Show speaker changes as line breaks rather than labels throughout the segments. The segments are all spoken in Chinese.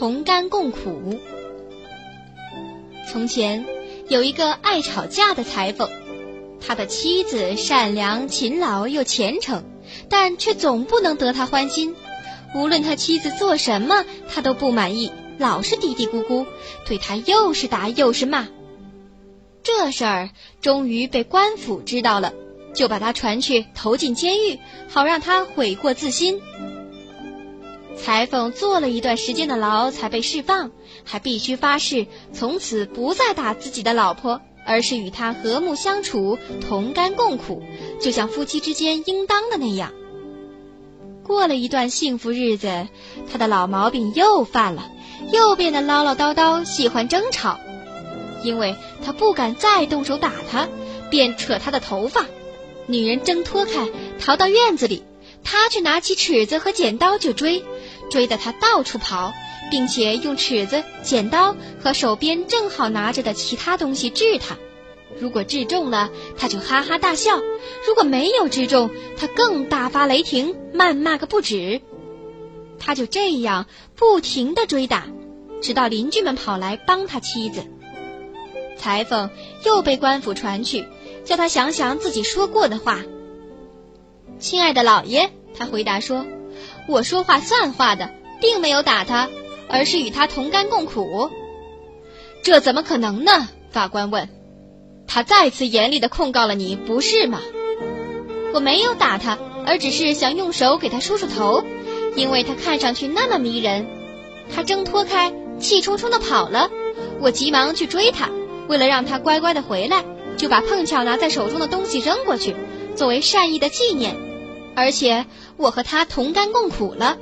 同甘共苦。从前有一个爱吵架的裁缝，他的妻子善良、勤劳又虔诚，但却总不能得他欢心。无论他妻子做什么，他都不满意，老是嘀嘀咕咕，对他又是打又是骂。这事儿终于被官府知道了，就把他传去投进监狱，好让他悔过自新。裁缝坐了一段时间的牢才被释放，还必须发誓从此不再打自己的老婆，而是与她和睦相处，同甘共苦，就像夫妻之间应当的那样。过了一段幸福日子，他的老毛病又犯了，又变得唠唠叨叨，喜欢争吵。因为他不敢再动手打他，便扯他的头发。女人挣脱开，逃到院子里，他却拿起尺子和剪刀就追。追得他到处跑，并且用尺子、剪刀和手边正好拿着的其他东西治他。如果治中了，他就哈哈大笑；如果没有治中，他更大发雷霆，谩骂个不止。他就这样不停地追打，直到邻居们跑来帮他妻子。裁缝又被官府传去，叫他想想自己说过的话。亲爱的老爷，他回答说。我说话算话的，并没有打他，而是与他同甘共苦。这怎么可能呢？法官问。他再次严厉地控告了你，不是吗？我没有打他，而只是想用手给他梳梳头，因为他看上去那么迷人。他挣脱开，气冲冲地跑了。我急忙去追他，为了让他乖乖地回来，就把碰巧拿在手中的东西扔过去，作为善意的纪念。而且。我和他同甘共苦了，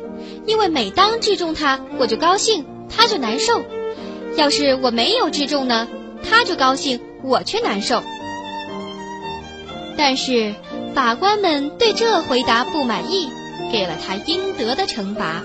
因为每当治中他，我就高兴，他就难受；要是我没有治中呢，他就高兴，我却难受。但是法官们对这回答不满意，给了他应得的惩罚。